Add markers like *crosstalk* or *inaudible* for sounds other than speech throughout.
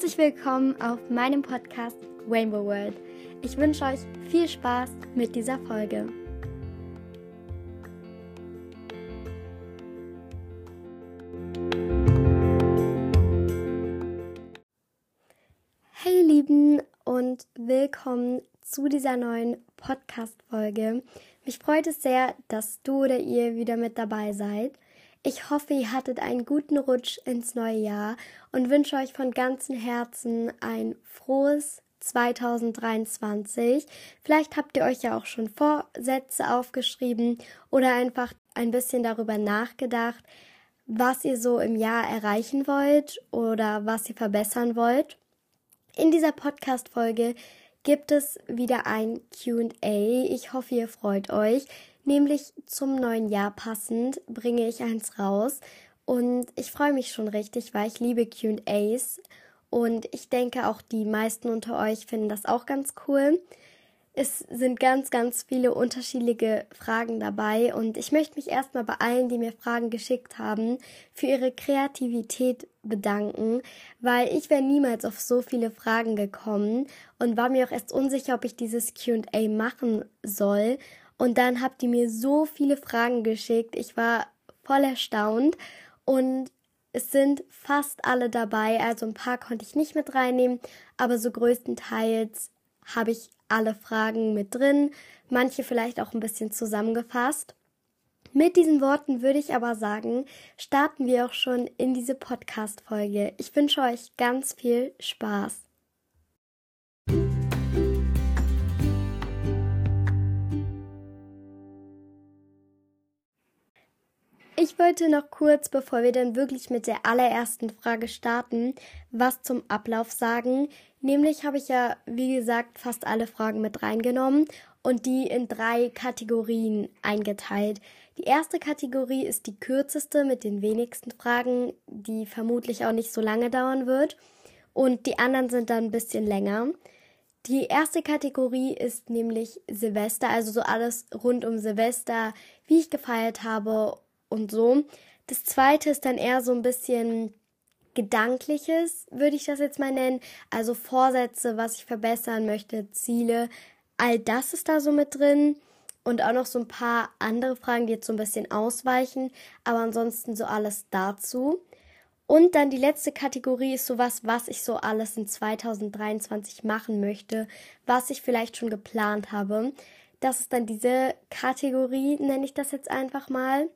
Herzlich willkommen auf meinem Podcast Rainbow World. Ich wünsche euch viel Spaß mit dieser Folge. Hey Lieben und willkommen zu dieser neuen Podcast-Folge. Mich freut es sehr, dass du oder ihr wieder mit dabei seid. Ich hoffe, ihr hattet einen guten Rutsch ins neue Jahr und wünsche euch von ganzem Herzen ein frohes 2023. Vielleicht habt ihr euch ja auch schon Vorsätze aufgeschrieben oder einfach ein bisschen darüber nachgedacht, was ihr so im Jahr erreichen wollt oder was ihr verbessern wollt. In dieser Podcast-Folge gibt es wieder ein QA. Ich hoffe, ihr freut euch nämlich zum neuen Jahr passend bringe ich eins raus. Und ich freue mich schon richtig, weil ich liebe QAs. Und ich denke auch die meisten unter euch finden das auch ganz cool. Es sind ganz, ganz viele unterschiedliche Fragen dabei. Und ich möchte mich erstmal bei allen, die mir Fragen geschickt haben, für ihre Kreativität bedanken, weil ich wäre niemals auf so viele Fragen gekommen und war mir auch erst unsicher, ob ich dieses QA machen soll und dann habt ihr mir so viele Fragen geschickt. Ich war voll erstaunt und es sind fast alle dabei. Also ein paar konnte ich nicht mit reinnehmen, aber so größtenteils habe ich alle Fragen mit drin. Manche vielleicht auch ein bisschen zusammengefasst. Mit diesen Worten würde ich aber sagen, starten wir auch schon in diese Podcast-Folge. Ich wünsche euch ganz viel Spaß. Ich wollte noch kurz, bevor wir dann wirklich mit der allerersten Frage starten, was zum Ablauf sagen. Nämlich habe ich ja, wie gesagt, fast alle Fragen mit reingenommen und die in drei Kategorien eingeteilt. Die erste Kategorie ist die kürzeste mit den wenigsten Fragen, die vermutlich auch nicht so lange dauern wird. Und die anderen sind dann ein bisschen länger. Die erste Kategorie ist nämlich Silvester, also so alles rund um Silvester, wie ich gefeiert habe und so. Das zweite ist dann eher so ein bisschen Gedankliches, würde ich das jetzt mal nennen. Also Vorsätze, was ich verbessern möchte, Ziele. All das ist da so mit drin. Und auch noch so ein paar andere Fragen, die jetzt so ein bisschen ausweichen. Aber ansonsten so alles dazu. Und dann die letzte Kategorie ist sowas, was ich so alles in 2023 machen möchte, was ich vielleicht schon geplant habe. Das ist dann diese Kategorie, nenne ich das jetzt einfach mal.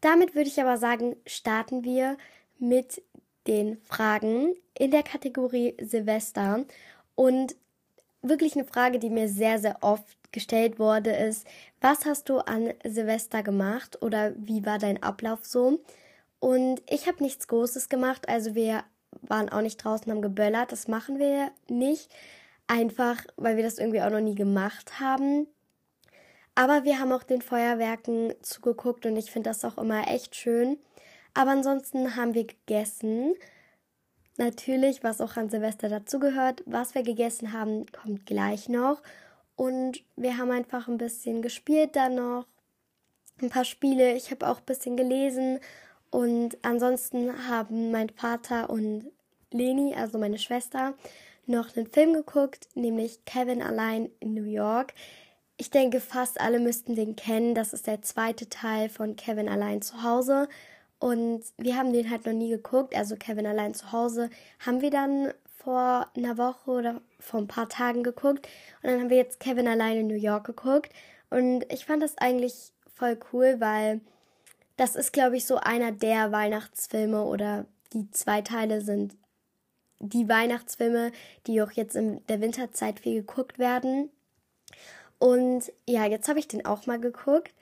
Damit würde ich aber sagen, starten wir mit den Fragen in der Kategorie Silvester. Und wirklich eine Frage, die mir sehr, sehr oft gestellt wurde, ist, was hast du an Silvester gemacht oder wie war dein Ablauf so? Und ich habe nichts Großes gemacht, also wir waren auch nicht draußen, haben geböllert, das machen wir nicht, einfach weil wir das irgendwie auch noch nie gemacht haben. Aber wir haben auch den Feuerwerken zugeguckt und ich finde das auch immer echt schön. Aber ansonsten haben wir gegessen. Natürlich, was auch an Silvester dazugehört. Was wir gegessen haben, kommt gleich noch. Und wir haben einfach ein bisschen gespielt dann noch. Ein paar Spiele. Ich habe auch ein bisschen gelesen. Und ansonsten haben mein Vater und Leni, also meine Schwester, noch einen Film geguckt, nämlich Kevin allein in New York. Ich denke, fast alle müssten den kennen. Das ist der zweite Teil von Kevin allein zu Hause. Und wir haben den halt noch nie geguckt. Also Kevin allein zu Hause haben wir dann vor einer Woche oder vor ein paar Tagen geguckt. Und dann haben wir jetzt Kevin allein in New York geguckt. Und ich fand das eigentlich voll cool, weil das ist, glaube ich, so einer der Weihnachtsfilme oder die zwei Teile sind die Weihnachtsfilme, die auch jetzt in der Winterzeit viel geguckt werden. Und ja, jetzt habe ich den auch mal geguckt.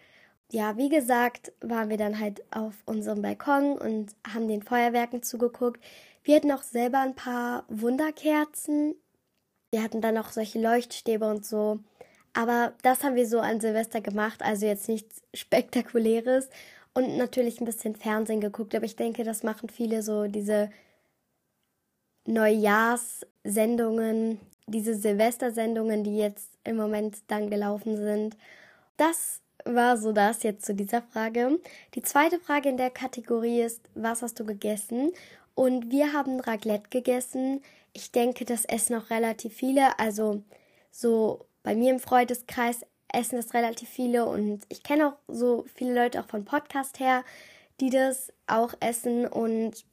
Ja, wie gesagt, waren wir dann halt auf unserem Balkon und haben den Feuerwerken zugeguckt. Wir hatten auch selber ein paar Wunderkerzen. Wir hatten dann auch solche Leuchtstäbe und so. Aber das haben wir so an Silvester gemacht, also jetzt nichts *laughs* Spektakuläres. Und natürlich ein bisschen Fernsehen geguckt, aber ich denke, das machen viele so diese Neujahrssendungen, diese Silvestersendungen, die jetzt im Moment dann gelaufen sind. Das war so das jetzt zu dieser Frage. Die zweite Frage in der Kategorie ist, was hast du gegessen? Und wir haben Raclette gegessen. Ich denke, das essen auch relativ viele. Also so bei mir im Freundeskreis essen das relativ viele und ich kenne auch so viele Leute auch von Podcast her, die das auch essen und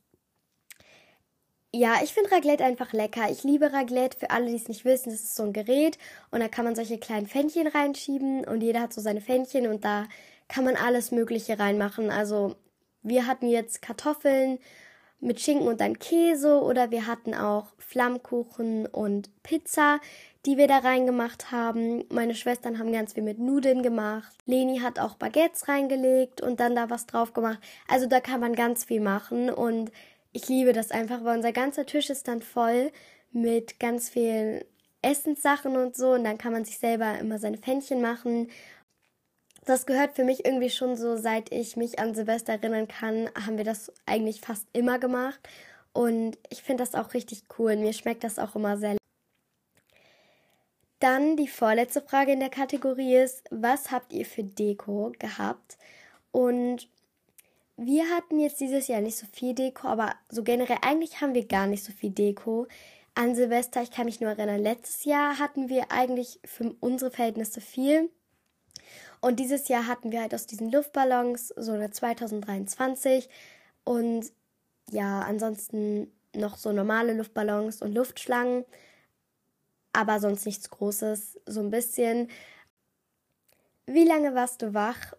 ja, ich finde Raclette einfach lecker. Ich liebe Raclette. Für alle, die es nicht wissen, das ist so ein Gerät und da kann man solche kleinen Fännchen reinschieben und jeder hat so seine Fännchen und da kann man alles Mögliche reinmachen. Also wir hatten jetzt Kartoffeln mit Schinken und dann Käse oder wir hatten auch Flammkuchen und Pizza, die wir da reingemacht haben. Meine Schwestern haben ganz viel mit Nudeln gemacht. Leni hat auch Baguettes reingelegt und dann da was drauf gemacht. Also da kann man ganz viel machen und ich liebe das einfach, weil unser ganzer Tisch ist dann voll mit ganz vielen Essenssachen und so und dann kann man sich selber immer seine Pfännchen machen. Das gehört für mich irgendwie schon so, seit ich mich an Silvester erinnern kann, haben wir das eigentlich fast immer gemacht und ich finde das auch richtig cool. Mir schmeckt das auch immer sehr. Dann die vorletzte Frage in der Kategorie ist, was habt ihr für Deko gehabt? Und wir hatten jetzt dieses Jahr nicht so viel Deko, aber so generell eigentlich haben wir gar nicht so viel Deko. An Silvester, ich kann mich nur erinnern, letztes Jahr hatten wir eigentlich für unsere Verhältnisse viel. Und dieses Jahr hatten wir halt aus diesen Luftballons so eine 2023 und ja, ansonsten noch so normale Luftballons und Luftschlangen, aber sonst nichts Großes, so ein bisschen. Wie lange warst du wach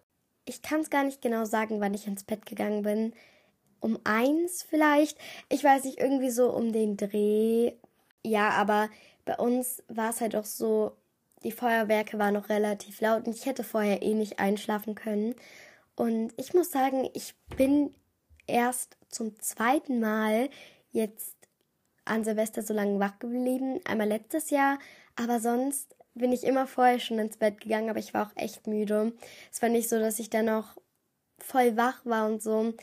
ich kann es gar nicht genau sagen, wann ich ins Bett gegangen bin. Um eins vielleicht. Ich weiß nicht, irgendwie so um den Dreh. Ja, aber bei uns war es halt auch so, die Feuerwerke waren noch relativ laut und ich hätte vorher eh nicht einschlafen können. Und ich muss sagen, ich bin erst zum zweiten Mal jetzt an Silvester so lange wach geblieben. Einmal letztes Jahr, aber sonst bin ich immer vorher schon ins Bett gegangen, aber ich war auch echt müde. Es war nicht so, dass ich dann noch voll wach war und so.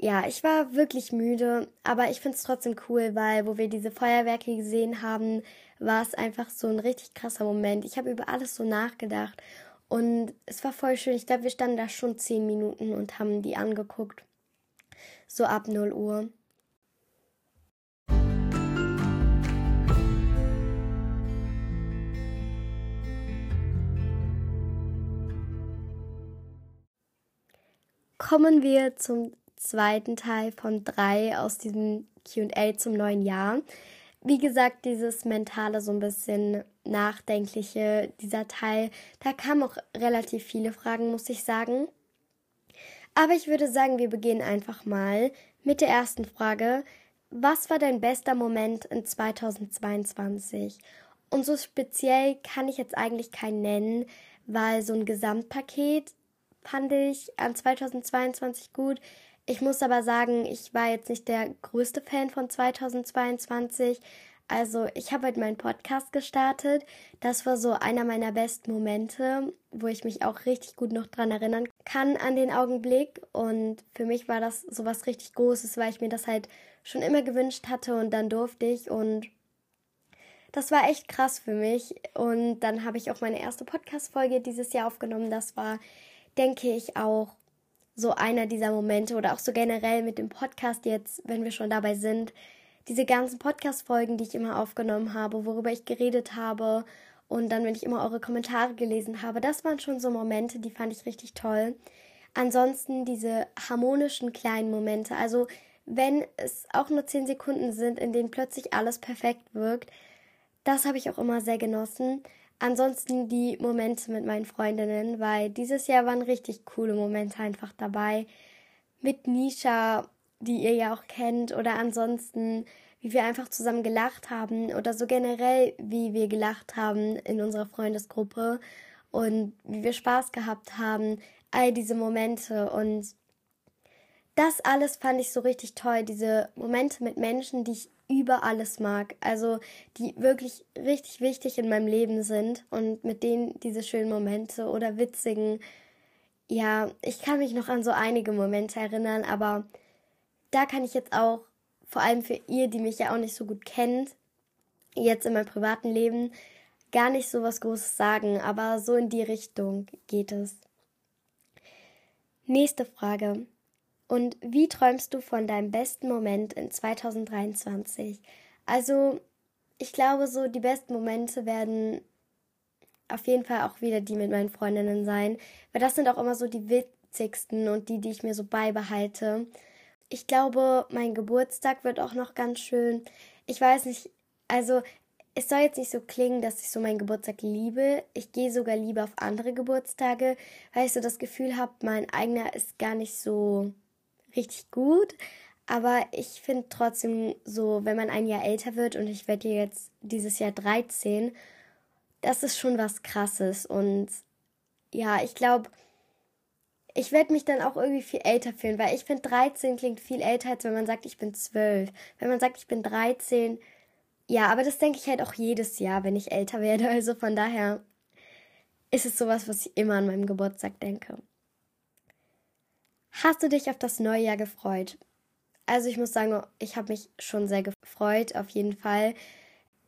Ja, ich war wirklich müde, aber ich finde es trotzdem cool, weil wo wir diese Feuerwerke gesehen haben, war es einfach so ein richtig krasser Moment. Ich habe über alles so nachgedacht und es war voll schön. Ich glaube, wir standen da schon zehn Minuten und haben die angeguckt. So ab 0 Uhr. Kommen wir zum zweiten Teil von drei aus diesem QA zum neuen Jahr. Wie gesagt, dieses mentale, so ein bisschen nachdenkliche, dieser Teil, da kamen auch relativ viele Fragen, muss ich sagen. Aber ich würde sagen, wir beginnen einfach mal mit der ersten Frage. Was war dein bester Moment in 2022? Und so speziell kann ich jetzt eigentlich keinen nennen, weil so ein Gesamtpaket fand ich an 2022 gut. Ich muss aber sagen, ich war jetzt nicht der größte Fan von 2022. Also ich habe halt meinen Podcast gestartet. Das war so einer meiner besten Momente, wo ich mich auch richtig gut noch dran erinnern kann an den Augenblick. Und für mich war das so was richtig Großes, weil ich mir das halt schon immer gewünscht hatte und dann durfte ich und das war echt krass für mich. Und dann habe ich auch meine erste Podcast-Folge dieses Jahr aufgenommen. Das war denke ich auch so einer dieser Momente oder auch so generell mit dem Podcast jetzt, wenn wir schon dabei sind, diese ganzen Podcast-Folgen, die ich immer aufgenommen habe, worüber ich geredet habe und dann, wenn ich immer eure Kommentare gelesen habe, das waren schon so Momente, die fand ich richtig toll. Ansonsten diese harmonischen kleinen Momente, also wenn es auch nur zehn Sekunden sind, in denen plötzlich alles perfekt wirkt, das habe ich auch immer sehr genossen. Ansonsten die Momente mit meinen Freundinnen, weil dieses Jahr waren richtig coole Momente einfach dabei. Mit Nisha, die ihr ja auch kennt, oder ansonsten, wie wir einfach zusammen gelacht haben oder so generell, wie wir gelacht haben in unserer Freundesgruppe und wie wir Spaß gehabt haben. All diese Momente und das alles fand ich so richtig toll. Diese Momente mit Menschen, die ich über alles mag. Also die wirklich richtig wichtig in meinem Leben sind und mit denen diese schönen Momente oder witzigen. Ja, ich kann mich noch an so einige Momente erinnern, aber da kann ich jetzt auch, vor allem für ihr, die mich ja auch nicht so gut kennt, jetzt in meinem privaten Leben, gar nicht so was Großes sagen, aber so in die Richtung geht es. Nächste Frage. Und wie träumst du von deinem besten Moment in 2023? Also, ich glaube, so die besten Momente werden auf jeden Fall auch wieder die mit meinen Freundinnen sein, weil das sind auch immer so die witzigsten und die, die ich mir so beibehalte. Ich glaube, mein Geburtstag wird auch noch ganz schön. Ich weiß nicht, also es soll jetzt nicht so klingen, dass ich so meinen Geburtstag liebe. Ich gehe sogar lieber auf andere Geburtstage, weil ich so das Gefühl habe, mein eigener ist gar nicht so richtig gut. Aber ich finde trotzdem so, wenn man ein Jahr älter wird und ich werde jetzt dieses Jahr 13, das ist schon was Krasses. Und ja, ich glaube, ich werde mich dann auch irgendwie viel älter fühlen, weil ich finde 13 klingt viel älter, als wenn man sagt, ich bin 12. Wenn man sagt, ich bin 13, ja, aber das denke ich halt auch jedes Jahr, wenn ich älter werde. Also von daher ist es sowas, was ich immer an meinem Geburtstag denke. Hast du dich auf das neue Jahr gefreut? Also ich muss sagen, ich habe mich schon sehr gefreut, auf jeden Fall.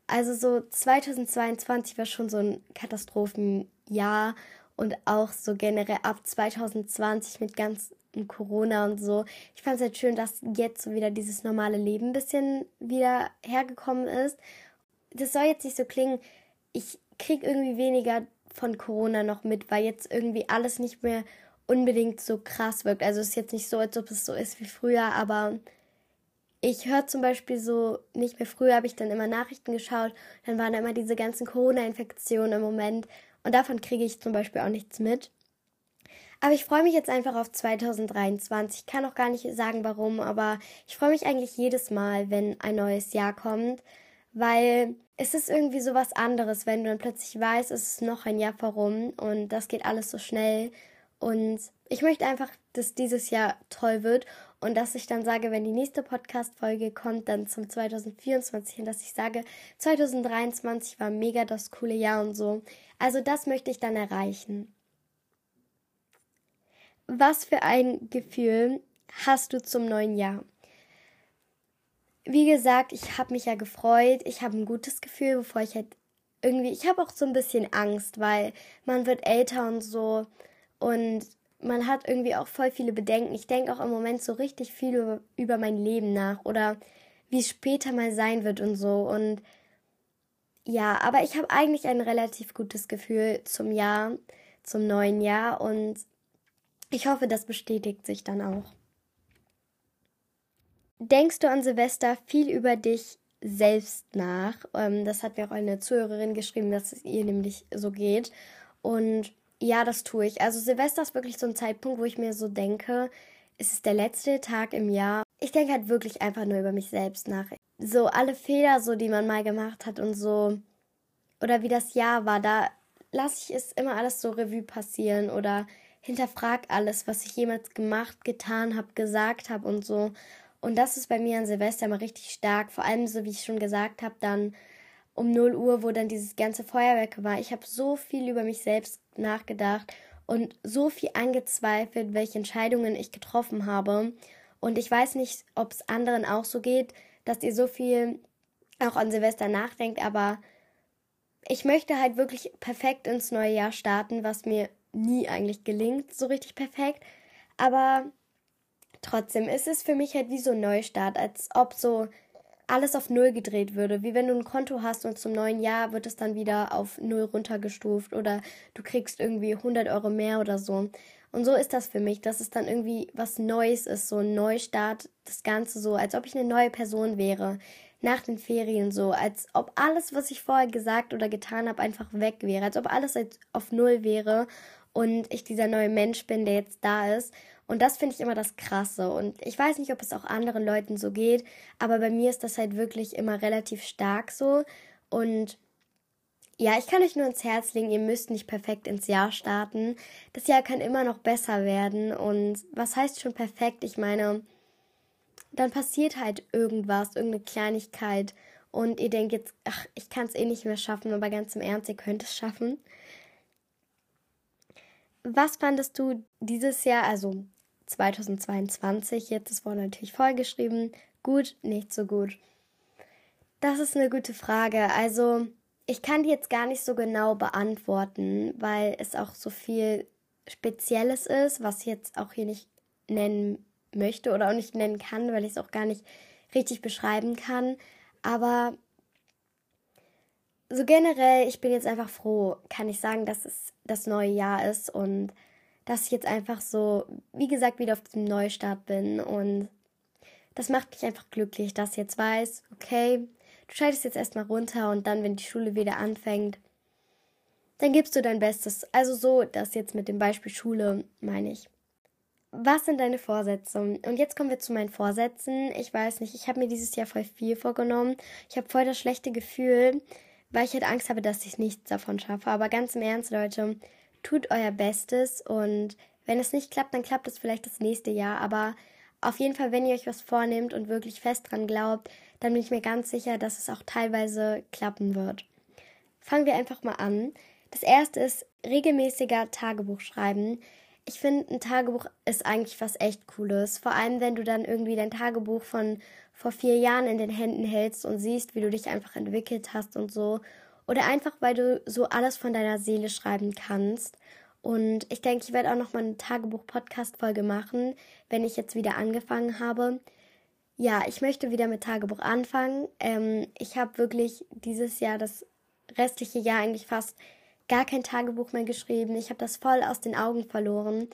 Also so 2022 war schon so ein Katastrophenjahr und auch so generell ab 2020 mit ganz Corona und so. Ich fand es halt schön, dass jetzt so wieder dieses normale Leben ein bisschen wieder hergekommen ist. Das soll jetzt nicht so klingen, ich kriege irgendwie weniger von Corona noch mit, weil jetzt irgendwie alles nicht mehr unbedingt so krass wirkt. Also es ist jetzt nicht so, als ob es so ist wie früher, aber ich höre zum Beispiel so, nicht mehr früher habe ich dann immer Nachrichten geschaut, dann waren immer diese ganzen Corona-Infektionen im Moment und davon kriege ich zum Beispiel auch nichts mit. Aber ich freue mich jetzt einfach auf 2023. Ich kann auch gar nicht sagen, warum, aber ich freue mich eigentlich jedes Mal, wenn ein neues Jahr kommt, weil es ist irgendwie so was anderes, wenn du dann plötzlich weißt, es ist noch ein Jahr vorum und das geht alles so schnell. Und ich möchte einfach, dass dieses Jahr toll wird und dass ich dann sage, wenn die nächste Podcast-Folge kommt, dann zum 2024 und dass ich sage, 2023 war mega das coole Jahr und so. Also das möchte ich dann erreichen. Was für ein Gefühl hast du zum neuen Jahr? Wie gesagt, ich habe mich ja gefreut. Ich habe ein gutes Gefühl, bevor ich halt irgendwie, ich habe auch so ein bisschen Angst, weil man wird älter und so und man hat irgendwie auch voll viele Bedenken. Ich denke auch im Moment so richtig viel über, über mein Leben nach oder wie es später mal sein wird und so. Und ja, aber ich habe eigentlich ein relativ gutes Gefühl zum Jahr, zum neuen Jahr und ich hoffe, das bestätigt sich dann auch. Denkst du an Silvester viel über dich selbst nach? Ähm, das hat mir auch eine Zuhörerin geschrieben, dass es ihr nämlich so geht. Und ja, das tue ich. Also Silvester ist wirklich so ein Zeitpunkt, wo ich mir so denke, es ist der letzte Tag im Jahr. Ich denke halt wirklich einfach nur über mich selbst nach. So alle Fehler, so die man mal gemacht hat und so. Oder wie das Jahr war, da lasse ich es immer alles so Revue passieren oder hinterfrag alles, was ich jemals gemacht, getan habe, gesagt habe und so. Und das ist bei mir an Silvester immer richtig stark. Vor allem, so wie ich schon gesagt habe, dann um 0 Uhr, wo dann dieses ganze Feuerwerk war. Ich habe so viel über mich selbst nachgedacht und so viel angezweifelt, welche Entscheidungen ich getroffen habe. Und ich weiß nicht, ob es anderen auch so geht, dass ihr so viel auch an Silvester nachdenkt, aber ich möchte halt wirklich perfekt ins neue Jahr starten, was mir nie eigentlich gelingt, so richtig perfekt. Aber trotzdem ist es für mich halt wie so ein Neustart, als ob so alles auf Null gedreht würde. Wie wenn du ein Konto hast und zum neuen Jahr wird es dann wieder auf Null runtergestuft oder du kriegst irgendwie 100 Euro mehr oder so. Und so ist das für mich, dass es dann irgendwie was Neues ist, so ein Neustart, das Ganze so, als ob ich eine neue Person wäre. Nach den Ferien so, als ob alles, was ich vorher gesagt oder getan habe, einfach weg wäre, als ob alles auf Null wäre und ich dieser neue Mensch bin, der jetzt da ist. Und das finde ich immer das Krasse. Und ich weiß nicht, ob es auch anderen Leuten so geht, aber bei mir ist das halt wirklich immer relativ stark so. Und ja, ich kann euch nur ins Herz legen, ihr müsst nicht perfekt ins Jahr starten. Das Jahr kann immer noch besser werden. Und was heißt schon perfekt? Ich meine, dann passiert halt irgendwas, irgendeine Kleinigkeit. Und ihr denkt jetzt, ach, ich kann es eh nicht mehr schaffen, aber ganz im Ernst, ihr könnt es schaffen. Was fandest du dieses Jahr, also 2022, jetzt ist wurde natürlich vollgeschrieben, gut, nicht so gut? Das ist eine gute Frage. Also, ich kann die jetzt gar nicht so genau beantworten, weil es auch so viel Spezielles ist, was ich jetzt auch hier nicht nennen möchte oder auch nicht nennen kann, weil ich es auch gar nicht richtig beschreiben kann. Aber so generell, ich bin jetzt einfach froh, kann ich sagen, dass es das neue Jahr ist und dass ich jetzt einfach so, wie gesagt, wieder auf dem Neustart bin und das macht mich einfach glücklich, dass ich jetzt weiß, okay, du schaltest jetzt erstmal runter und dann, wenn die Schule wieder anfängt, dann gibst du dein Bestes. Also so, das jetzt mit dem Beispiel Schule meine ich. Was sind deine Vorsätze? Und jetzt kommen wir zu meinen Vorsätzen. Ich weiß nicht, ich habe mir dieses Jahr voll viel vorgenommen. Ich habe voll das schlechte Gefühl, weil ich halt Angst habe, dass ich nichts davon schaffe. Aber ganz im Ernst, Leute, tut euer Bestes und wenn es nicht klappt, dann klappt es vielleicht das nächste Jahr. Aber auf jeden Fall, wenn ihr euch was vornehmt und wirklich fest dran glaubt, dann bin ich mir ganz sicher, dass es auch teilweise klappen wird. Fangen wir einfach mal an. Das erste ist regelmäßiger Tagebuch schreiben. Ich finde, ein Tagebuch ist eigentlich was echt Cooles. Vor allem, wenn du dann irgendwie dein Tagebuch von vor vier Jahren in den Händen hältst und siehst, wie du dich einfach entwickelt hast und so. Oder einfach, weil du so alles von deiner Seele schreiben kannst. Und ich denke, ich werde auch noch mal eine Tagebuch-Podcast-Folge machen, wenn ich jetzt wieder angefangen habe. Ja, ich möchte wieder mit Tagebuch anfangen. Ähm, ich habe wirklich dieses Jahr, das restliche Jahr eigentlich fast gar kein Tagebuch mehr geschrieben. Ich habe das voll aus den Augen verloren,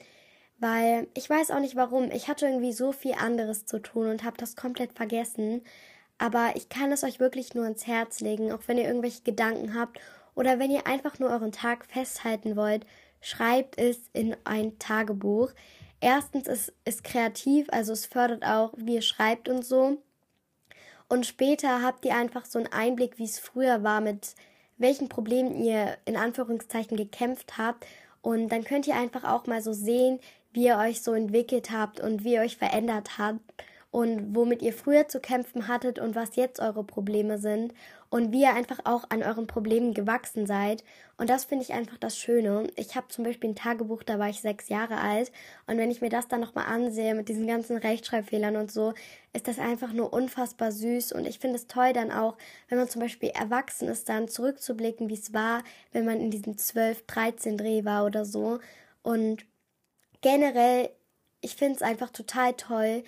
weil ich weiß auch nicht warum. Ich hatte irgendwie so viel anderes zu tun und habe das komplett vergessen. Aber ich kann es euch wirklich nur ins Herz legen, auch wenn ihr irgendwelche Gedanken habt oder wenn ihr einfach nur euren Tag festhalten wollt, schreibt es in ein Tagebuch. Erstens ist es kreativ, also es fördert auch, wie ihr schreibt und so. Und später habt ihr einfach so einen Einblick, wie es früher war, mit welchen Problemen ihr in Anführungszeichen gekämpft habt. Und dann könnt ihr einfach auch mal so sehen, wie ihr euch so entwickelt habt und wie ihr euch verändert habt und womit ihr früher zu kämpfen hattet und was jetzt eure Probleme sind und wie ihr einfach auch an euren Problemen gewachsen seid. Und das finde ich einfach das Schöne. Ich habe zum Beispiel ein Tagebuch, da war ich sechs Jahre alt und wenn ich mir das dann nochmal ansehe mit diesen ganzen Rechtschreibfehlern und so, ist das einfach nur unfassbar süß und ich finde es toll dann auch, wenn man zum Beispiel erwachsen ist, dann zurückzublicken, wie es war, wenn man in diesem 12, 13 Dreh war oder so. Und generell, ich finde es einfach total toll,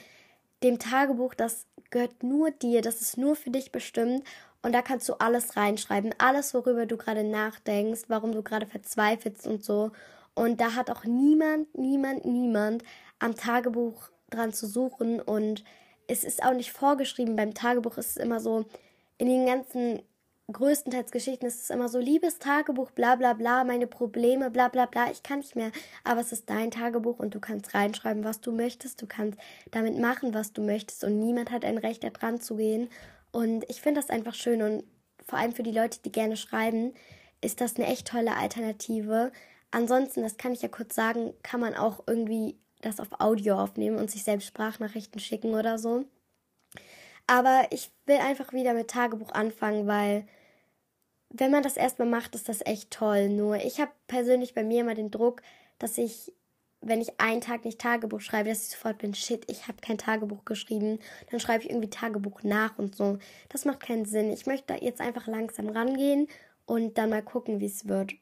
dem Tagebuch, das gehört nur dir, das ist nur für dich bestimmt und da kannst du alles reinschreiben, alles, worüber du gerade nachdenkst, warum du gerade verzweifelst und so. Und da hat auch niemand, niemand, niemand am Tagebuch dran zu suchen und es ist auch nicht vorgeschrieben. Beim Tagebuch ist es immer so, in den ganzen größtenteils Geschichten ist es immer so, liebes Tagebuch, bla bla bla, meine Probleme, bla bla bla, ich kann nicht mehr. Aber es ist dein Tagebuch und du kannst reinschreiben, was du möchtest, du kannst damit machen, was du möchtest und niemand hat ein Recht, da dran zu gehen. Und ich finde das einfach schön und vor allem für die Leute, die gerne schreiben, ist das eine echt tolle Alternative. Ansonsten, das kann ich ja kurz sagen, kann man auch irgendwie das auf Audio aufnehmen und sich selbst Sprachnachrichten schicken oder so. Aber ich will einfach wieder mit Tagebuch anfangen, weil wenn man das erstmal macht, ist das echt toll. Nur ich habe persönlich bei mir immer den Druck, dass ich, wenn ich einen Tag nicht Tagebuch schreibe, dass ich sofort bin, shit, ich habe kein Tagebuch geschrieben. Dann schreibe ich irgendwie Tagebuch nach und so. Das macht keinen Sinn. Ich möchte jetzt einfach langsam rangehen und dann mal gucken, wie es wird.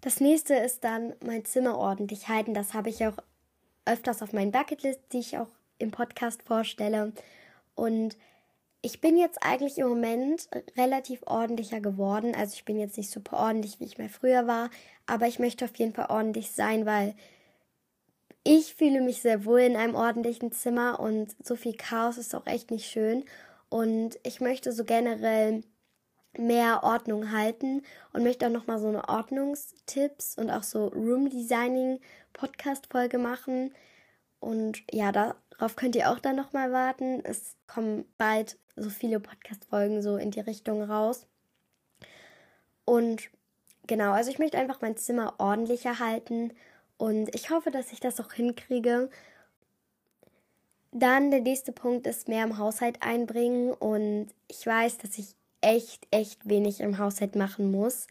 Das nächste ist dann mein Zimmer ordentlich halten. Das habe ich auch öfters auf meinen Bucketlist, die ich auch im Podcast vorstelle. Und ich bin jetzt eigentlich im Moment relativ ordentlicher geworden. Also ich bin jetzt nicht super ordentlich, wie ich mal früher war, aber ich möchte auf jeden Fall ordentlich sein, weil ich fühle mich sehr wohl in einem ordentlichen Zimmer und so viel Chaos ist auch echt nicht schön. Und ich möchte so generell mehr Ordnung halten und möchte auch nochmal so eine Ordnungstipps und auch so Room Designing Podcast Folge machen. Und ja, darauf könnt ihr auch dann nochmal warten. Es kommen bald so viele Podcast-Folgen so in die Richtung raus. Und genau, also ich möchte einfach mein Zimmer ordentlicher halten und ich hoffe, dass ich das auch hinkriege. Dann der nächste Punkt ist mehr im Haushalt einbringen und ich weiß, dass ich echt, echt wenig im Haushalt machen muss.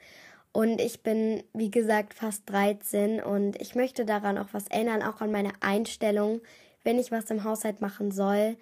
Und ich bin, wie gesagt, fast 13 und ich möchte daran auch was ändern, auch an meiner Einstellung, wenn ich was im Haushalt machen soll,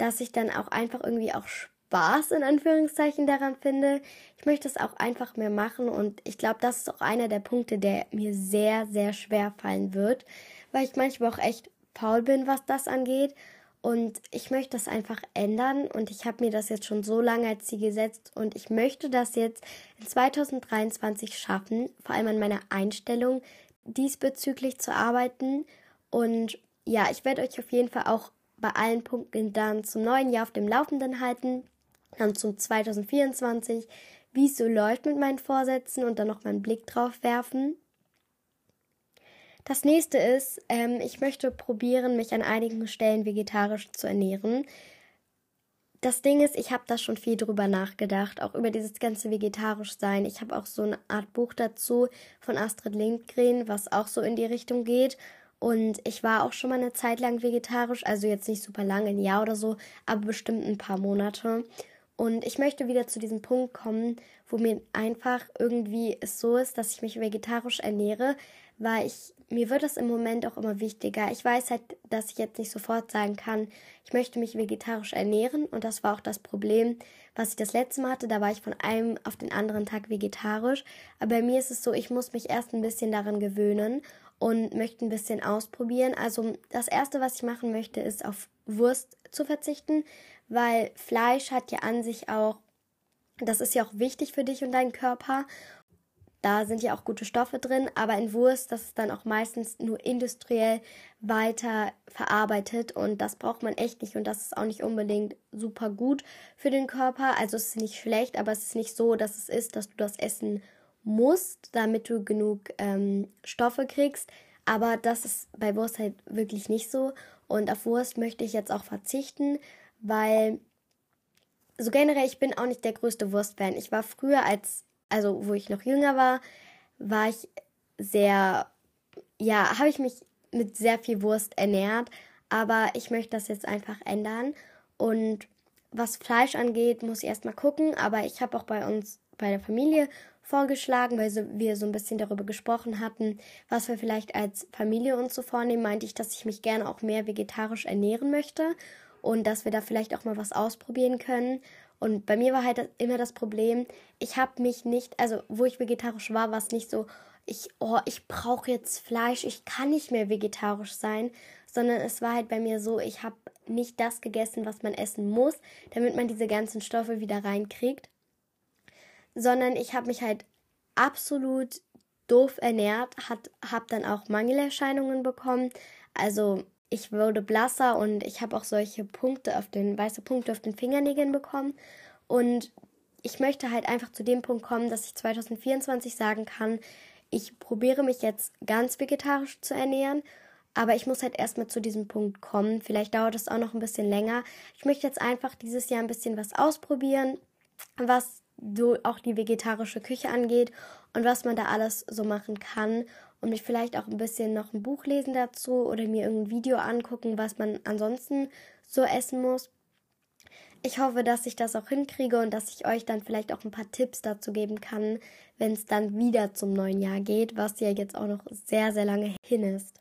dass ich dann auch einfach irgendwie auch Spaß in Anführungszeichen daran finde. Ich möchte es auch einfach mehr machen und ich glaube, das ist auch einer der Punkte, der mir sehr, sehr schwer fallen wird, weil ich manchmal auch echt faul bin, was das angeht. Und ich möchte das einfach ändern und ich habe mir das jetzt schon so lange als Ziel gesetzt und ich möchte das jetzt in 2023 schaffen, vor allem an meiner Einstellung diesbezüglich zu arbeiten. Und ja, ich werde euch auf jeden Fall auch bei allen Punkten dann zum neuen Jahr auf dem Laufenden halten, dann zum 2024, wie es so läuft mit meinen Vorsätzen und dann noch mal einen Blick drauf werfen. Das nächste ist, ähm, ich möchte probieren, mich an einigen Stellen vegetarisch zu ernähren. Das Ding ist, ich habe da schon viel drüber nachgedacht, auch über dieses ganze vegetarisch sein. Ich habe auch so eine Art Buch dazu von Astrid Lindgren, was auch so in die Richtung geht. Und ich war auch schon mal eine Zeit lang vegetarisch, also jetzt nicht super lange, ein Jahr oder so, aber bestimmt ein paar Monate. Und ich möchte wieder zu diesem Punkt kommen, wo mir einfach irgendwie es so ist, dass ich mich vegetarisch ernähre, weil ich mir wird das im Moment auch immer wichtiger. Ich weiß halt, dass ich jetzt nicht sofort sagen kann, ich möchte mich vegetarisch ernähren und das war auch das Problem, was ich das letzte Mal hatte. Da war ich von einem auf den anderen Tag vegetarisch. Aber bei mir ist es so, ich muss mich erst ein bisschen daran gewöhnen und möchte ein bisschen ausprobieren. Also das erste, was ich machen möchte, ist auf Wurst zu verzichten, weil Fleisch hat ja an sich auch, das ist ja auch wichtig für dich und deinen Körper da sind ja auch gute Stoffe drin, aber in Wurst, das ist dann auch meistens nur industriell weiter verarbeitet und das braucht man echt nicht und das ist auch nicht unbedingt super gut für den Körper. Also es ist nicht schlecht, aber es ist nicht so, dass es ist, dass du das essen musst, damit du genug ähm, Stoffe kriegst. Aber das ist bei Wurst halt wirklich nicht so. Und auf Wurst möchte ich jetzt auch verzichten, weil so generell, ich bin auch nicht der größte Wurstfan. Ich war früher als also wo ich noch jünger war, war ich sehr, ja, habe ich mich mit sehr viel Wurst ernährt, aber ich möchte das jetzt einfach ändern. Und was Fleisch angeht, muss ich erstmal gucken, aber ich habe auch bei uns, bei der Familie vorgeschlagen, weil wir so ein bisschen darüber gesprochen hatten, was wir vielleicht als Familie uns so vornehmen, meinte ich, dass ich mich gerne auch mehr vegetarisch ernähren möchte und dass wir da vielleicht auch mal was ausprobieren können. Und bei mir war halt immer das Problem, ich habe mich nicht, also wo ich vegetarisch war, war es nicht so, ich, oh, ich brauche jetzt Fleisch, ich kann nicht mehr vegetarisch sein, sondern es war halt bei mir so, ich habe nicht das gegessen, was man essen muss, damit man diese ganzen Stoffe wieder reinkriegt, sondern ich habe mich halt absolut doof ernährt, habe dann auch Mangelerscheinungen bekommen, also ich wurde blasser und ich habe auch solche Punkte auf den, weiße Punkte auf den Fingernägeln bekommen. Und ich möchte halt einfach zu dem Punkt kommen, dass ich 2024 sagen kann, ich probiere mich jetzt ganz vegetarisch zu ernähren, aber ich muss halt erstmal zu diesem Punkt kommen. Vielleicht dauert es auch noch ein bisschen länger. Ich möchte jetzt einfach dieses Jahr ein bisschen was ausprobieren, was so auch die vegetarische Küche angeht und was man da alles so machen kann und mich vielleicht auch ein bisschen noch ein Buch lesen dazu oder mir irgendein Video angucken, was man ansonsten so essen muss. Ich hoffe, dass ich das auch hinkriege und dass ich euch dann vielleicht auch ein paar Tipps dazu geben kann, wenn es dann wieder zum neuen Jahr geht, was ja jetzt auch noch sehr, sehr lange hin ist.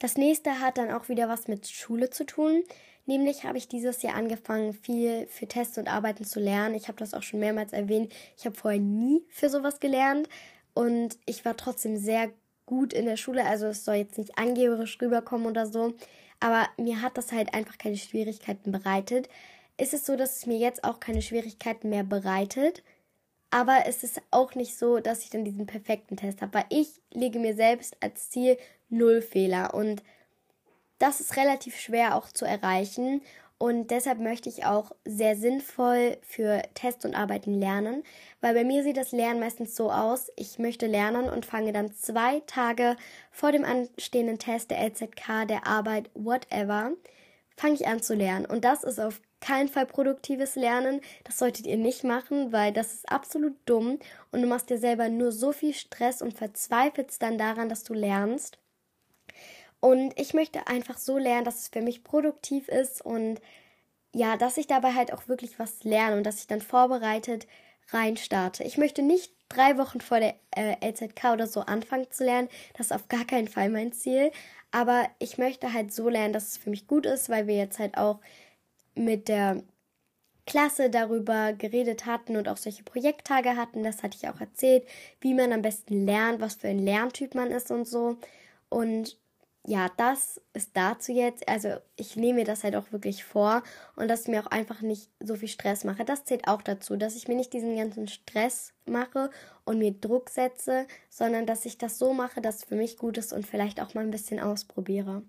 Das nächste hat dann auch wieder was mit Schule zu tun. Nämlich habe ich dieses Jahr angefangen, viel für Tests und Arbeiten zu lernen. Ich habe das auch schon mehrmals erwähnt. Ich habe vorher nie für sowas gelernt, und ich war trotzdem sehr gut in der Schule. Also es soll jetzt nicht angeberisch rüberkommen oder so. Aber mir hat das halt einfach keine Schwierigkeiten bereitet. Ist es so, dass es mir jetzt auch keine Schwierigkeiten mehr bereitet? Aber es ist auch nicht so, dass ich dann diesen perfekten Test habe, weil ich lege mir selbst als Ziel null Fehler und das ist relativ schwer auch zu erreichen und deshalb möchte ich auch sehr sinnvoll für Tests und Arbeiten lernen, weil bei mir sieht das Lernen meistens so aus, ich möchte lernen und fange dann zwei Tage vor dem anstehenden Test der LZK, der Arbeit, whatever, fange ich an zu lernen. Und das ist auf keinen Fall produktives Lernen. Das solltet ihr nicht machen, weil das ist absolut dumm und du machst dir selber nur so viel Stress und verzweifelst dann daran, dass du lernst. Und ich möchte einfach so lernen, dass es für mich produktiv ist und ja, dass ich dabei halt auch wirklich was lerne und dass ich dann vorbereitet reinstarte. Ich möchte nicht drei Wochen vor der äh, LZK oder so anfangen zu lernen. Das ist auf gar keinen Fall mein Ziel. Aber ich möchte halt so lernen, dass es für mich gut ist, weil wir jetzt halt auch mit der Klasse darüber geredet hatten und auch solche Projekttage hatten. Das hatte ich auch erzählt, wie man am besten lernt, was für ein Lerntyp man ist und so. Und ja, das ist dazu jetzt. Also ich nehme mir das halt auch wirklich vor und dass ich mir auch einfach nicht so viel Stress mache. Das zählt auch dazu, dass ich mir nicht diesen ganzen Stress mache und mir Druck setze, sondern dass ich das so mache, dass es für mich gut ist und vielleicht auch mal ein bisschen ausprobiere.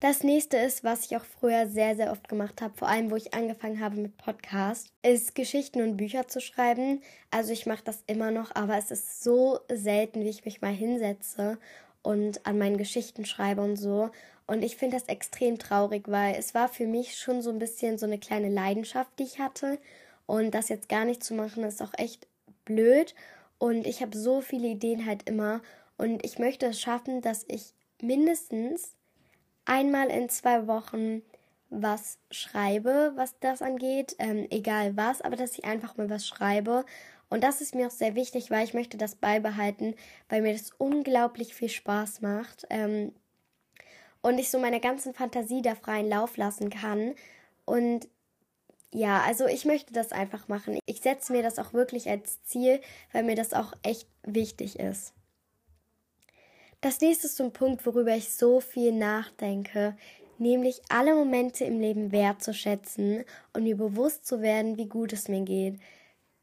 Das nächste ist, was ich auch früher sehr, sehr oft gemacht habe, vor allem wo ich angefangen habe mit Podcast, ist Geschichten und Bücher zu schreiben. Also ich mache das immer noch, aber es ist so selten, wie ich mich mal hinsetze und an meinen Geschichten schreibe und so. Und ich finde das extrem traurig, weil es war für mich schon so ein bisschen so eine kleine Leidenschaft, die ich hatte. Und das jetzt gar nicht zu machen, ist auch echt blöd. Und ich habe so viele Ideen halt immer. Und ich möchte es schaffen, dass ich mindestens einmal in zwei Wochen was schreibe, was das angeht. Ähm, egal was, aber dass ich einfach mal was schreibe und das ist mir auch sehr wichtig, weil ich möchte das beibehalten, weil mir das unglaublich viel Spaß macht. Ähm, und ich so meine ganzen Fantasie da freien Lauf lassen kann. Und ja, also ich möchte das einfach machen. Ich setze mir das auch wirklich als Ziel, weil mir das auch echt wichtig ist. Das nächste ist so ein Punkt, worüber ich so viel nachdenke, nämlich alle Momente im Leben wertzuschätzen und mir bewusst zu werden, wie gut es mir geht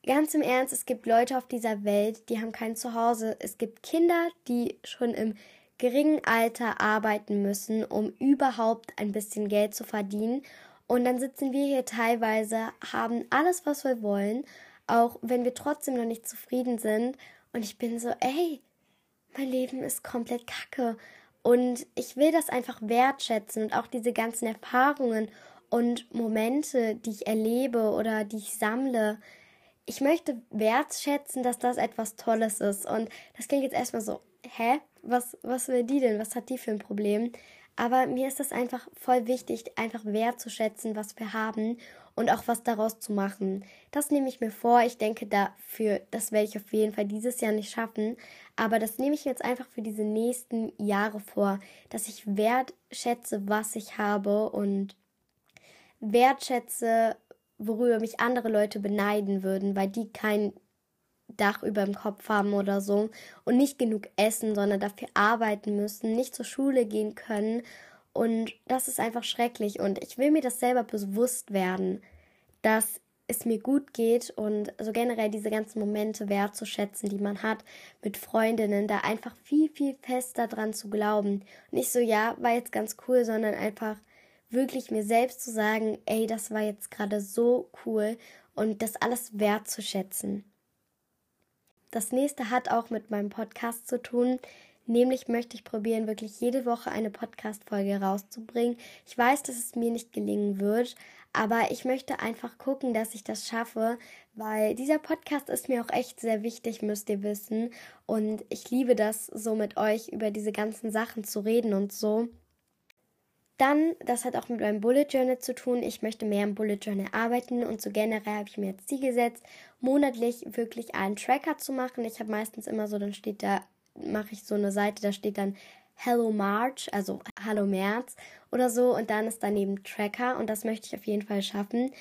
ganz im Ernst, es gibt Leute auf dieser Welt, die haben kein Zuhause. Es gibt Kinder, die schon im geringen Alter arbeiten müssen, um überhaupt ein bisschen Geld zu verdienen. Und dann sitzen wir hier teilweise, haben alles, was wir wollen, auch wenn wir trotzdem noch nicht zufrieden sind. Und ich bin so, ey, mein Leben ist komplett kacke. Und ich will das einfach wertschätzen und auch diese ganzen Erfahrungen und Momente, die ich erlebe oder die ich sammle, ich möchte wertschätzen, dass das etwas Tolles ist. Und das klingt jetzt erstmal so, hä? Was, was will die denn? Was hat die für ein Problem? Aber mir ist das einfach voll wichtig, einfach wertzuschätzen, was wir haben und auch was daraus zu machen. Das nehme ich mir vor. Ich denke dafür, das werde ich auf jeden Fall dieses Jahr nicht schaffen. Aber das nehme ich jetzt einfach für diese nächsten Jahre vor, dass ich wertschätze, was ich habe und wertschätze, worüber mich andere Leute beneiden würden, weil die kein Dach über dem Kopf haben oder so und nicht genug essen, sondern dafür arbeiten müssen, nicht zur Schule gehen können. Und das ist einfach schrecklich. Und ich will mir das selber bewusst werden, dass es mir gut geht und so generell diese ganzen Momente wertzuschätzen, die man hat mit Freundinnen, da einfach viel, viel fester dran zu glauben. Nicht so, ja, war jetzt ganz cool, sondern einfach wirklich mir selbst zu sagen, ey, das war jetzt gerade so cool und das alles wertzuschätzen. Das nächste hat auch mit meinem Podcast zu tun. Nämlich möchte ich probieren, wirklich jede Woche eine Podcast-Folge rauszubringen. Ich weiß, dass es mir nicht gelingen wird, aber ich möchte einfach gucken, dass ich das schaffe, weil dieser Podcast ist mir auch echt sehr wichtig, müsst ihr wissen. Und ich liebe das, so mit euch über diese ganzen Sachen zu reden und so. Dann, das hat auch mit meinem Bullet Journal zu tun. Ich möchte mehr im Bullet Journal arbeiten und so generell habe ich mir jetzt Ziel gesetzt, monatlich wirklich einen Tracker zu machen. Ich habe meistens immer so, dann steht da, mache ich so eine Seite, da steht dann Hello March, also Hallo März oder so und dann ist daneben Tracker und das möchte ich auf jeden Fall schaffen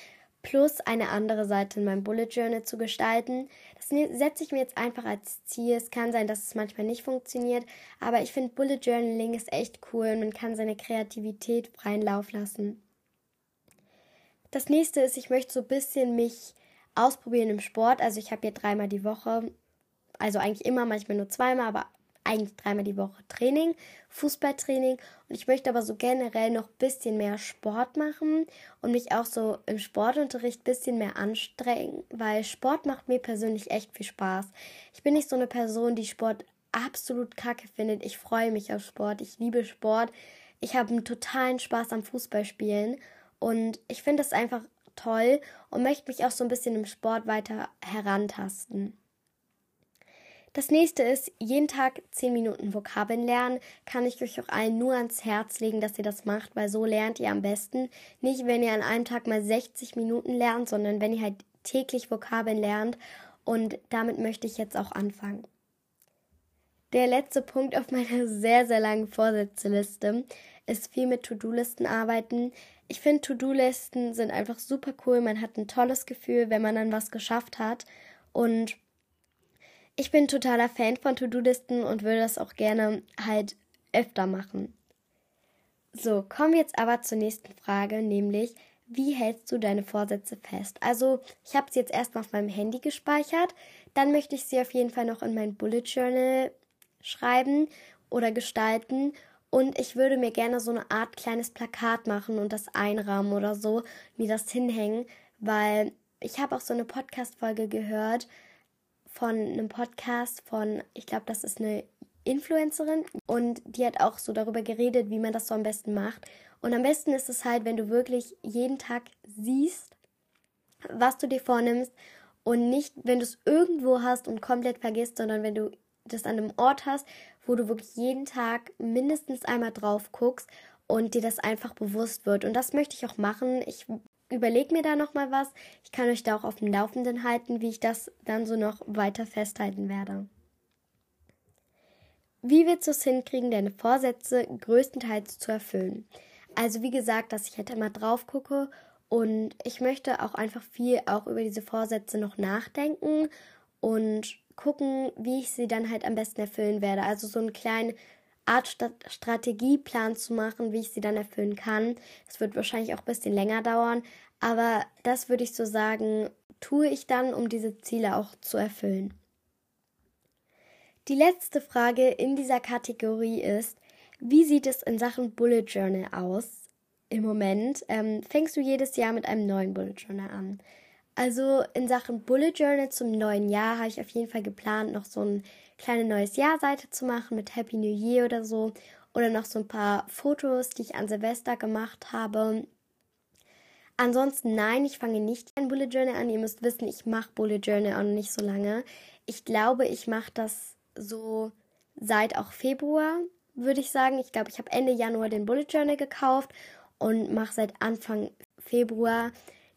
plus eine andere Seite in meinem Bullet Journal zu gestalten. Das ne-, setze ich mir jetzt einfach als Ziel. Es kann sein, dass es manchmal nicht funktioniert, aber ich finde Bullet Journaling ist echt cool und man kann seine Kreativität freien Lauf lassen. Das nächste ist, ich möchte so ein bisschen mich ausprobieren im Sport. Also ich habe hier dreimal die Woche, also eigentlich immer, manchmal nur zweimal, aber eigentlich dreimal die Woche Training, Fußballtraining und ich möchte aber so generell noch ein bisschen mehr Sport machen und mich auch so im Sportunterricht ein bisschen mehr anstrengen, weil Sport macht mir persönlich echt viel Spaß. Ich bin nicht so eine Person, die Sport absolut kacke findet. Ich freue mich auf Sport, ich liebe Sport. Ich habe einen totalen Spaß am Fußballspielen und ich finde das einfach toll und möchte mich auch so ein bisschen im Sport weiter herantasten. Das nächste ist, jeden Tag 10 Minuten Vokabeln lernen. Kann ich euch auch allen nur ans Herz legen, dass ihr das macht, weil so lernt ihr am besten. Nicht, wenn ihr an einem Tag mal 60 Minuten lernt, sondern wenn ihr halt täglich Vokabeln lernt. Und damit möchte ich jetzt auch anfangen. Der letzte Punkt auf meiner *laughs* sehr, sehr langen Vorsätzeliste ist viel mit To-Do-Listen arbeiten. Ich finde, To-Do-Listen sind einfach super cool. Man hat ein tolles Gefühl, wenn man dann was geschafft hat. Und ich bin totaler Fan von To-Do-Listen und würde das auch gerne halt öfter machen. So, kommen wir jetzt aber zur nächsten Frage, nämlich, wie hältst du deine Vorsätze fest? Also, ich habe sie jetzt erstmal auf meinem Handy gespeichert, dann möchte ich sie auf jeden Fall noch in mein Bullet Journal schreiben oder gestalten und ich würde mir gerne so eine Art kleines Plakat machen und das einrahmen oder so, mir das hinhängen, weil ich habe auch so eine Podcast-Folge gehört von einem Podcast von, ich glaube, das ist eine Influencerin und die hat auch so darüber geredet, wie man das so am besten macht. Und am besten ist es halt, wenn du wirklich jeden Tag siehst, was du dir vornimmst und nicht, wenn du es irgendwo hast und komplett vergisst, sondern wenn du das an einem Ort hast, wo du wirklich jeden Tag mindestens einmal drauf guckst und dir das einfach bewusst wird. Und das möchte ich auch machen. Ich überlege mir da noch mal was. Ich kann euch da auch auf dem Laufenden halten, wie ich das dann so noch weiter festhalten werde. Wie willst du es hinkriegen, deine Vorsätze größtenteils zu erfüllen? Also wie gesagt, dass ich halt immer drauf gucke und ich möchte auch einfach viel auch über diese Vorsätze noch nachdenken und gucken, wie ich sie dann halt am besten erfüllen werde. Also so einen kleinen Art Strategieplan zu machen, wie ich sie dann erfüllen kann. Das wird wahrscheinlich auch ein bisschen länger dauern, aber das würde ich so sagen, tue ich dann, um diese Ziele auch zu erfüllen. Die letzte Frage in dieser Kategorie ist, wie sieht es in Sachen Bullet Journal aus im Moment? Ähm, fängst du jedes Jahr mit einem neuen Bullet Journal an? Also in Sachen Bullet Journal zum neuen Jahr habe ich auf jeden Fall geplant, noch so eine kleine neues Jahr-Seite zu machen mit Happy New Year oder so. Oder noch so ein paar Fotos, die ich an Silvester gemacht habe. Ansonsten nein, ich fange nicht ein Bullet Journal an. Ihr müsst wissen, ich mache Bullet Journal auch nicht so lange. Ich glaube, ich mache das so seit auch Februar, würde ich sagen. Ich glaube, ich habe Ende Januar den Bullet Journal gekauft und mache seit Anfang Februar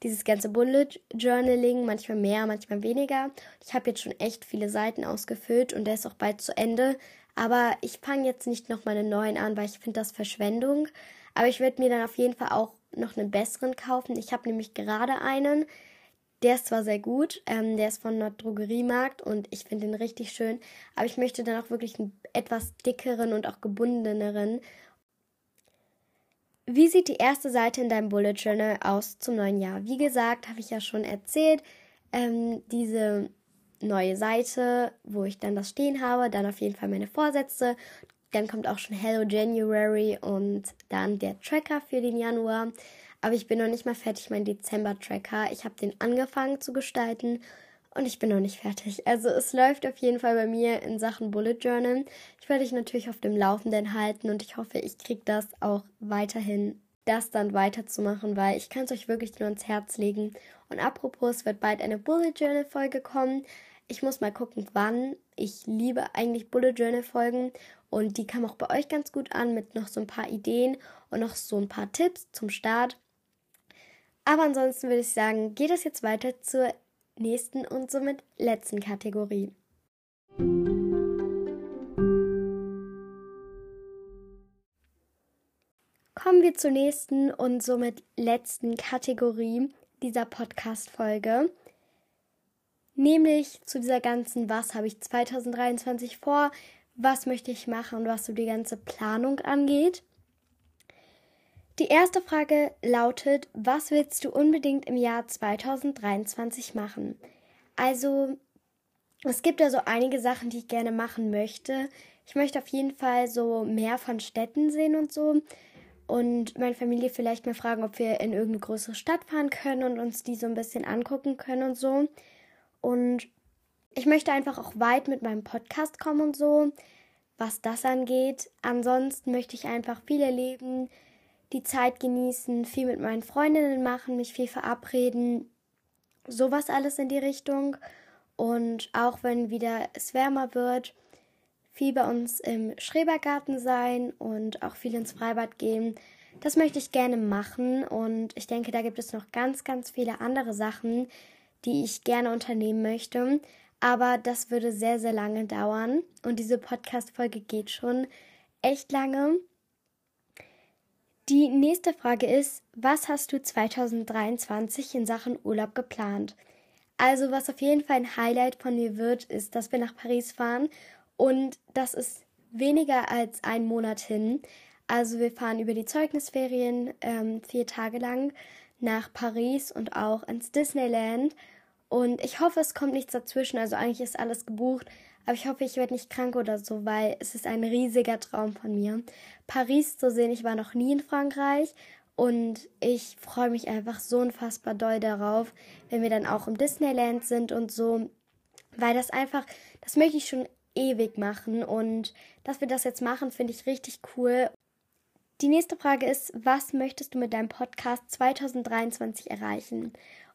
dieses ganze Bullet Journaling, manchmal mehr, manchmal weniger. Ich habe jetzt schon echt viele Seiten ausgefüllt und der ist auch bald zu Ende. Aber ich fange jetzt nicht noch mal einen neuen an, weil ich finde das Verschwendung. Aber ich werde mir dann auf jeden Fall auch noch einen besseren kaufen. Ich habe nämlich gerade einen. Der ist zwar sehr gut, ähm, der ist von einer Drogeriemarkt und ich finde den richtig schön, aber ich möchte dann auch wirklich einen etwas dickeren und auch gebundeneren wie sieht die erste Seite in deinem Bullet Journal aus zum neuen Jahr? Wie gesagt, habe ich ja schon erzählt, ähm, diese neue Seite, wo ich dann das stehen habe, dann auf jeden Fall meine Vorsätze. Dann kommt auch schon Hello January und dann der Tracker für den Januar. Aber ich bin noch nicht mal fertig, mein Dezember-Tracker. Ich habe den angefangen zu gestalten und ich bin noch nicht fertig. Also es läuft auf jeden Fall bei mir in Sachen Bullet Journal. Ich werde dich natürlich auf dem Laufenden halten und ich hoffe, ich kriege das auch weiterhin, das dann weiterzumachen, weil ich kann es euch wirklich nur ans Herz legen. Und apropos, es wird bald eine Bullet Journal Folge kommen. Ich muss mal gucken, wann. Ich liebe eigentlich Bullet Journal Folgen und die kam auch bei euch ganz gut an mit noch so ein paar Ideen und noch so ein paar Tipps zum Start. Aber ansonsten würde ich sagen, geht es jetzt weiter zur nächsten und somit letzten Kategorie. Kommen wir zur nächsten und somit letzten Kategorie dieser Podcast-Folge. Nämlich zu dieser ganzen, was habe ich 2023 vor, was möchte ich machen, was so die ganze Planung angeht. Die erste Frage lautet, was willst du unbedingt im Jahr 2023 machen? Also, es gibt da so einige Sachen, die ich gerne machen möchte. Ich möchte auf jeden Fall so mehr von Städten sehen und so. Und meine Familie vielleicht mal fragen, ob wir in irgendeine größere Stadt fahren können und uns die so ein bisschen angucken können und so. Und ich möchte einfach auch weit mit meinem Podcast kommen und so, was das angeht. Ansonsten möchte ich einfach viel erleben, die Zeit genießen, viel mit meinen Freundinnen machen, mich viel verabreden, sowas alles in die Richtung. Und auch wenn wieder es wärmer wird, viel bei uns im Schrebergarten sein und auch viel ins Freibad gehen. Das möchte ich gerne machen und ich denke, da gibt es noch ganz, ganz viele andere Sachen, die ich gerne unternehmen möchte. Aber das würde sehr, sehr lange dauern und diese Podcast-Folge geht schon echt lange. Die nächste Frage ist, was hast du 2023 in Sachen Urlaub geplant? Also was auf jeden Fall ein Highlight von mir wird, ist, dass wir nach Paris fahren und das ist weniger als ein Monat hin. Also wir fahren über die Zeugnisferien ähm, vier Tage lang nach Paris und auch ins Disneyland. Und ich hoffe, es kommt nichts dazwischen. Also eigentlich ist alles gebucht. Aber ich hoffe, ich werde nicht krank oder so, weil es ist ein riesiger Traum von mir. Paris zu sehen, ich war noch nie in Frankreich. Und ich freue mich einfach so unfassbar doll darauf, wenn wir dann auch im Disneyland sind und so. Weil das einfach, das möchte ich schon ewig machen. Und dass wir das jetzt machen, finde ich richtig cool. Die nächste Frage ist, was möchtest du mit deinem Podcast 2023 erreichen?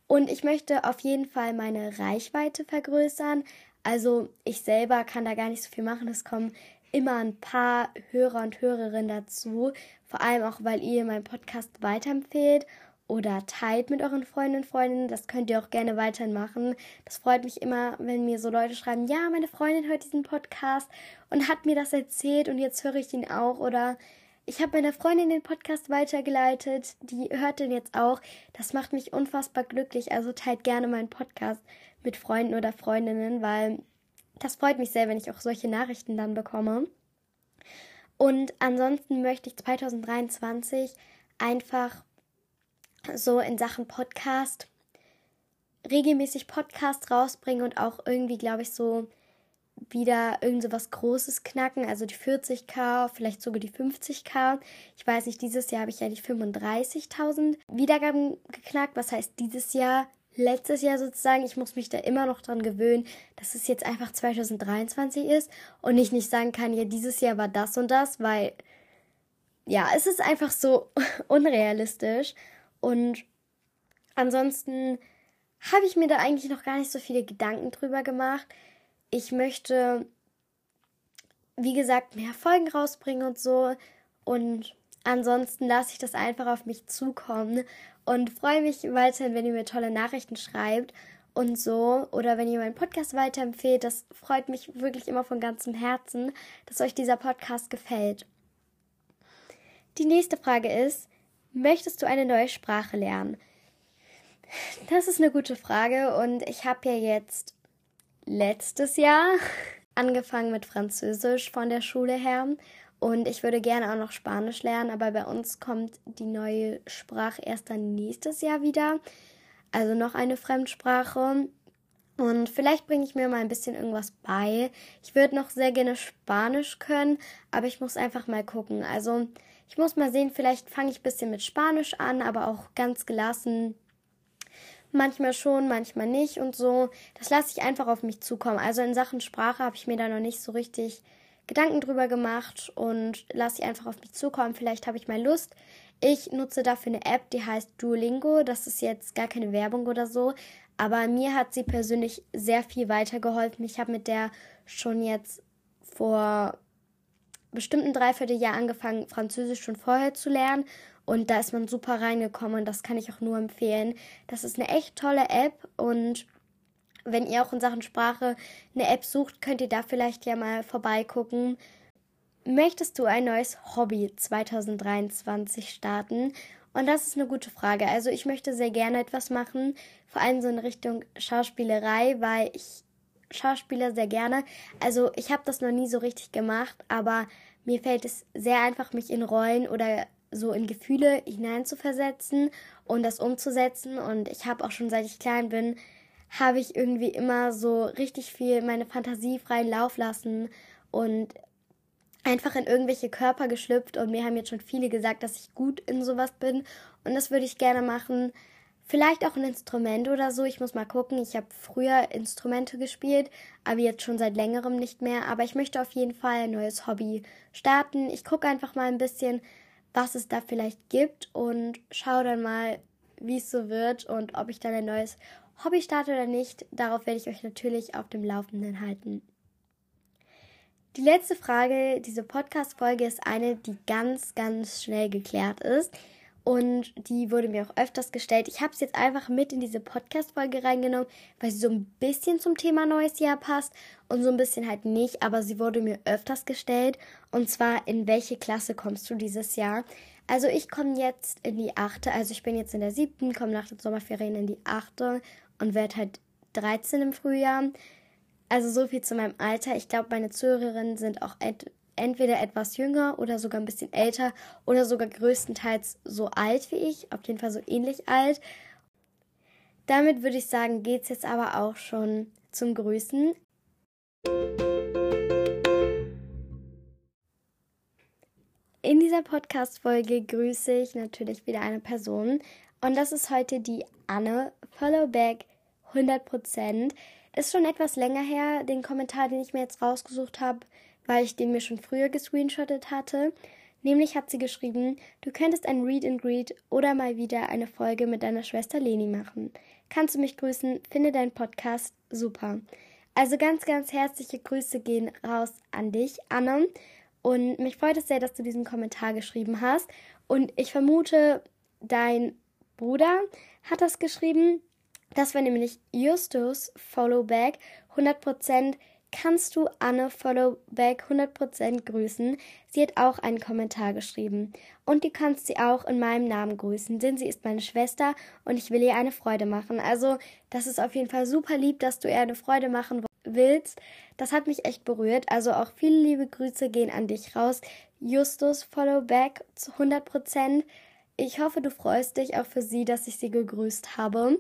Und ich möchte auf jeden Fall meine Reichweite vergrößern. Also ich selber kann da gar nicht so viel machen. Es kommen immer ein paar Hörer und Hörerinnen dazu. Vor allem auch, weil ihr meinen Podcast weiterempfehlt oder teilt mit euren Freunden und Freundinnen. Das könnt ihr auch gerne weiterhin machen. Das freut mich immer, wenn mir so Leute schreiben, ja, meine Freundin hört diesen Podcast und hat mir das erzählt und jetzt höre ich ihn auch. Oder ich habe meiner Freundin den Podcast weitergeleitet, die hört den jetzt auch. Das macht mich unfassbar glücklich. Also teilt gerne meinen Podcast mit Freunden oder Freundinnen, weil das freut mich sehr, wenn ich auch solche Nachrichten dann bekomme. Und ansonsten möchte ich 2023 einfach so in Sachen Podcast regelmäßig Podcast rausbringen und auch irgendwie, glaube ich, so wieder irgend so was Großes knacken, also die 40k, vielleicht sogar die 50k. Ich weiß nicht, dieses Jahr habe ich ja die 35.000 Wiedergaben geknackt. Was heißt dieses Jahr? Letztes Jahr sozusagen, ich muss mich da immer noch dran gewöhnen, dass es jetzt einfach 2023 ist und ich nicht sagen kann, ja, dieses Jahr war das und das, weil ja, es ist einfach so *laughs* unrealistisch und ansonsten habe ich mir da eigentlich noch gar nicht so viele Gedanken drüber gemacht ich möchte, wie gesagt, mehr Folgen rausbringen und so. Und ansonsten lasse ich das einfach auf mich zukommen und freue mich weiterhin, wenn ihr mir tolle Nachrichten schreibt und so. Oder wenn ihr meinen Podcast weiterempfehlt. Das freut mich wirklich immer von ganzem Herzen, dass euch dieser Podcast gefällt. Die nächste Frage ist, möchtest du eine neue Sprache lernen? Das ist eine gute Frage und ich habe ja jetzt letztes Jahr angefangen mit Französisch von der Schule her. Und ich würde gerne auch noch Spanisch lernen, aber bei uns kommt die neue Sprache erst dann nächstes Jahr wieder. Also noch eine Fremdsprache. Und vielleicht bringe ich mir mal ein bisschen irgendwas bei. Ich würde noch sehr gerne Spanisch können, aber ich muss einfach mal gucken. Also ich muss mal sehen, vielleicht fange ich ein bisschen mit Spanisch an, aber auch ganz gelassen Manchmal schon, manchmal nicht und so. Das lasse ich einfach auf mich zukommen. Also in Sachen Sprache habe ich mir da noch nicht so richtig Gedanken drüber gemacht und lasse ich einfach auf mich zukommen. Vielleicht habe ich mal Lust. Ich nutze dafür eine App, die heißt Duolingo. Das ist jetzt gar keine Werbung oder so. Aber mir hat sie persönlich sehr viel weitergeholfen. Ich habe mit der schon jetzt vor bestimmten Dreivierteljahr angefangen, Französisch schon vorher zu lernen und da ist man super reingekommen das kann ich auch nur empfehlen. Das ist eine echt tolle App und wenn ihr auch in Sachen Sprache eine App sucht, könnt ihr da vielleicht ja mal vorbeigucken. Möchtest du ein neues Hobby 2023 starten? Und das ist eine gute Frage. Also ich möchte sehr gerne etwas machen, vor allem so in Richtung Schauspielerei, weil ich Schauspieler sehr gerne. Also ich habe das noch nie so richtig gemacht, aber mir fällt es sehr einfach, mich in Rollen oder so in Gefühle hineinzuversetzen und das umzusetzen. Und ich habe auch schon seit ich klein bin, habe ich irgendwie immer so richtig viel meine Fantasie freien Lauf lassen und einfach in irgendwelche Körper geschlüpft. Und mir haben jetzt schon viele gesagt, dass ich gut in sowas bin. Und das würde ich gerne machen. Vielleicht auch ein Instrument oder so. Ich muss mal gucken. Ich habe früher Instrumente gespielt, aber jetzt schon seit längerem nicht mehr. Aber ich möchte auf jeden Fall ein neues Hobby starten. Ich gucke einfach mal ein bisschen, was es da vielleicht gibt und schaue dann mal, wie es so wird und ob ich dann ein neues Hobby starte oder nicht. Darauf werde ich euch natürlich auf dem Laufenden halten. Die letzte Frage dieser Podcast-Folge ist eine, die ganz, ganz schnell geklärt ist und die wurde mir auch öfters gestellt. Ich habe es jetzt einfach mit in diese Podcast-Folge reingenommen, weil sie so ein bisschen zum Thema neues Jahr passt und so ein bisschen halt nicht. Aber sie wurde mir öfters gestellt. Und zwar, in welche Klasse kommst du dieses Jahr? Also ich komme jetzt in die achte. Also ich bin jetzt in der siebten, komme nach den Sommerferien in die achte und werde halt 13 im Frühjahr. Also so viel zu meinem Alter. Ich glaube, meine Zuhörerinnen sind auch entweder etwas jünger oder sogar ein bisschen älter oder sogar größtenteils so alt wie ich, auf jeden Fall so ähnlich alt. Damit würde ich sagen, geht es jetzt aber auch schon zum Grüßen. In dieser Podcast-Folge grüße ich natürlich wieder eine Person und das ist heute die Anne Followback 100%. Ist schon etwas länger her, den Kommentar, den ich mir jetzt rausgesucht habe, weil ich den mir schon früher gescreenshottet hatte. Nämlich hat sie geschrieben, du könntest ein Read and Greet oder mal wieder eine Folge mit deiner Schwester Leni machen. Kannst du mich grüßen? Finde deinen Podcast super. Also ganz, ganz herzliche Grüße gehen raus an dich, Anne. Und mich freut es sehr, dass du diesen Kommentar geschrieben hast. Und ich vermute, dein Bruder hat das geschrieben. Das war nämlich Justus Followback. 100% kannst du Anne Followback 100% grüßen. Sie hat auch einen Kommentar geschrieben. Und du kannst sie auch in meinem Namen grüßen, denn sie ist meine Schwester und ich will ihr eine Freude machen. Also, das ist auf jeden Fall super lieb, dass du ihr eine Freude machen willst. Das hat mich echt berührt. Also auch viele liebe Grüße gehen an dich raus. Justus Followback zu 100%. Ich hoffe, du freust dich auch für sie, dass ich sie gegrüßt habe.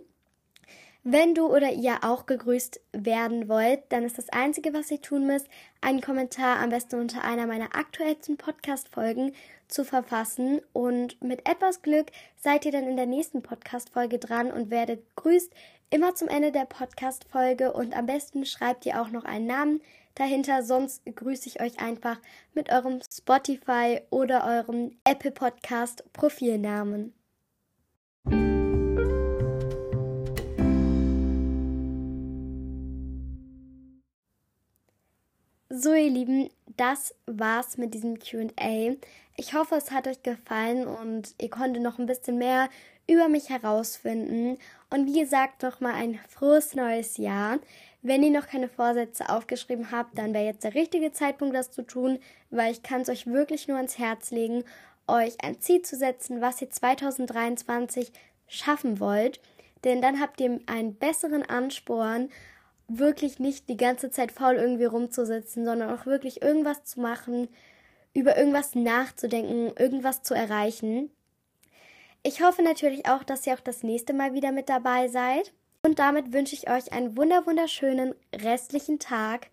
Wenn du oder ihr auch gegrüßt werden wollt, dann ist das Einzige, was ihr tun müsst, einen Kommentar am besten unter einer meiner aktuellsten Podcast-Folgen zu verfassen. Und mit etwas Glück seid ihr dann in der nächsten Podcast-Folge dran und werdet grüßt immer zum Ende der Podcast-Folge. Und am besten schreibt ihr auch noch einen Namen dahinter, sonst grüße ich euch einfach mit eurem Spotify oder eurem Apple Podcast Profilnamen. So, ihr Lieben, das war's mit diesem QA. Ich hoffe, es hat euch gefallen und ihr konntet noch ein bisschen mehr über mich herausfinden. Und wie gesagt, nochmal ein frohes neues Jahr. Wenn ihr noch keine Vorsätze aufgeschrieben habt, dann wäre jetzt der richtige Zeitpunkt, das zu tun, weil ich kann es euch wirklich nur ans Herz legen, euch ein Ziel zu setzen, was ihr 2023 schaffen wollt. Denn dann habt ihr einen besseren Ansporn wirklich nicht die ganze Zeit faul irgendwie rumzusitzen, sondern auch wirklich irgendwas zu machen, über irgendwas nachzudenken, irgendwas zu erreichen. Ich hoffe natürlich auch, dass ihr auch das nächste Mal wieder mit dabei seid. Und damit wünsche ich euch einen wunder wunderschönen restlichen Tag.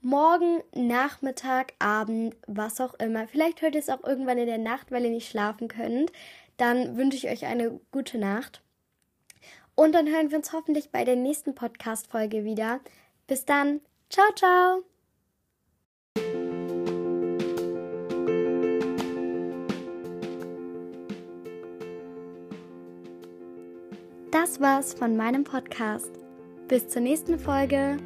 Morgen, Nachmittag, Abend, was auch immer. Vielleicht hört ihr es auch irgendwann in der Nacht, weil ihr nicht schlafen könnt. Dann wünsche ich euch eine gute Nacht. Und dann hören wir uns hoffentlich bei der nächsten Podcast-Folge wieder. Bis dann. Ciao, ciao. Das war's von meinem Podcast. Bis zur nächsten Folge.